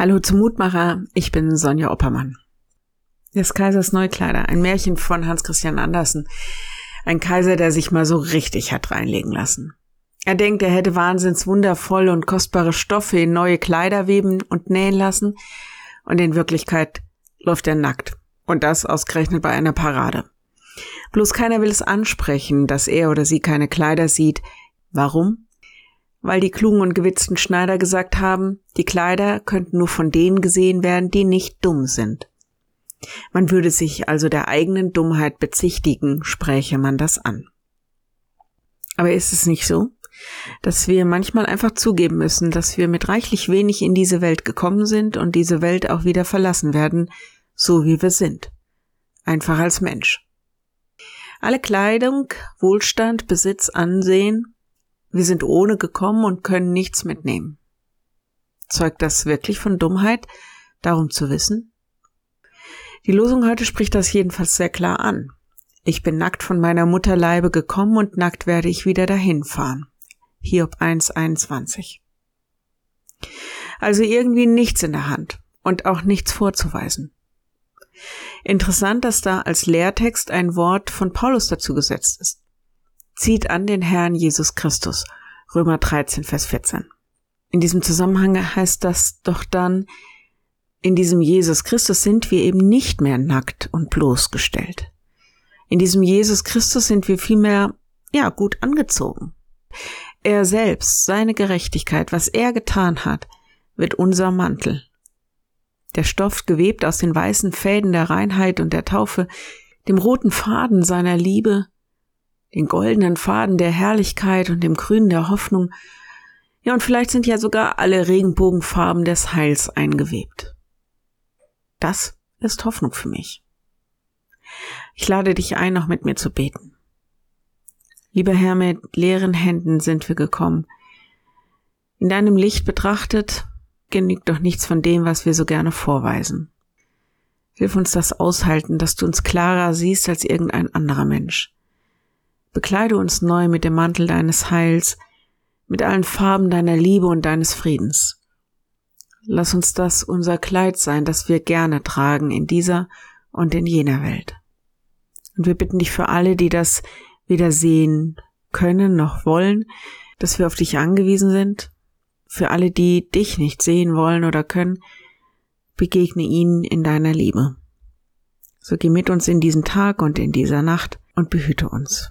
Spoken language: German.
Hallo zum Mutmacher, ich bin Sonja Oppermann. Des Kaisers Neukleider, ein Märchen von Hans Christian Andersen. Ein Kaiser, der sich mal so richtig hat reinlegen lassen. Er denkt, er hätte wahnsinns wundervoll und kostbare Stoffe in neue Kleider weben und nähen lassen, und in Wirklichkeit läuft er nackt. Und das ausgerechnet bei einer Parade. Bloß keiner will es ansprechen, dass er oder sie keine Kleider sieht. Warum? Weil die klugen und gewitzten Schneider gesagt haben, die Kleider könnten nur von denen gesehen werden, die nicht dumm sind. Man würde sich also der eigenen Dummheit bezichtigen, spräche man das an. Aber ist es nicht so, dass wir manchmal einfach zugeben müssen, dass wir mit reichlich wenig in diese Welt gekommen sind und diese Welt auch wieder verlassen werden, so wie wir sind. Einfach als Mensch. Alle Kleidung, Wohlstand, Besitz, Ansehen wir sind ohne gekommen und können nichts mitnehmen. Zeugt das wirklich von Dummheit, darum zu wissen? Die Losung heute spricht das jedenfalls sehr klar an. Ich bin nackt von meiner Mutterleibe gekommen und nackt werde ich wieder dahin fahren. Hiob 1,21. Also irgendwie nichts in der Hand und auch nichts vorzuweisen. Interessant, dass da als Lehrtext ein Wort von Paulus dazu gesetzt ist zieht an den Herrn Jesus Christus. Römer 13, Vers 14. In diesem Zusammenhang heißt das doch dann, in diesem Jesus Christus sind wir eben nicht mehr nackt und bloßgestellt. In diesem Jesus Christus sind wir vielmehr, ja, gut angezogen. Er selbst, seine Gerechtigkeit, was er getan hat, wird unser Mantel. Der Stoff gewebt aus den weißen Fäden der Reinheit und der Taufe, dem roten Faden seiner Liebe, den goldenen Faden der Herrlichkeit und dem Grün der Hoffnung. Ja, und vielleicht sind ja sogar alle Regenbogenfarben des Heils eingewebt. Das ist Hoffnung für mich. Ich lade dich ein, noch mit mir zu beten. Lieber Herr, mit leeren Händen sind wir gekommen. In deinem Licht betrachtet genügt doch nichts von dem, was wir so gerne vorweisen. Hilf uns das aushalten, dass du uns klarer siehst als irgendein anderer Mensch. Bekleide uns neu mit dem Mantel deines Heils, mit allen Farben deiner Liebe und deines Friedens. Lass uns das unser Kleid sein, das wir gerne tragen in dieser und in jener Welt. Und wir bitten dich für alle, die das weder sehen können noch wollen, dass wir auf dich angewiesen sind, für alle, die dich nicht sehen wollen oder können, begegne ihnen in deiner Liebe. So geh mit uns in diesen Tag und in dieser Nacht und behüte uns.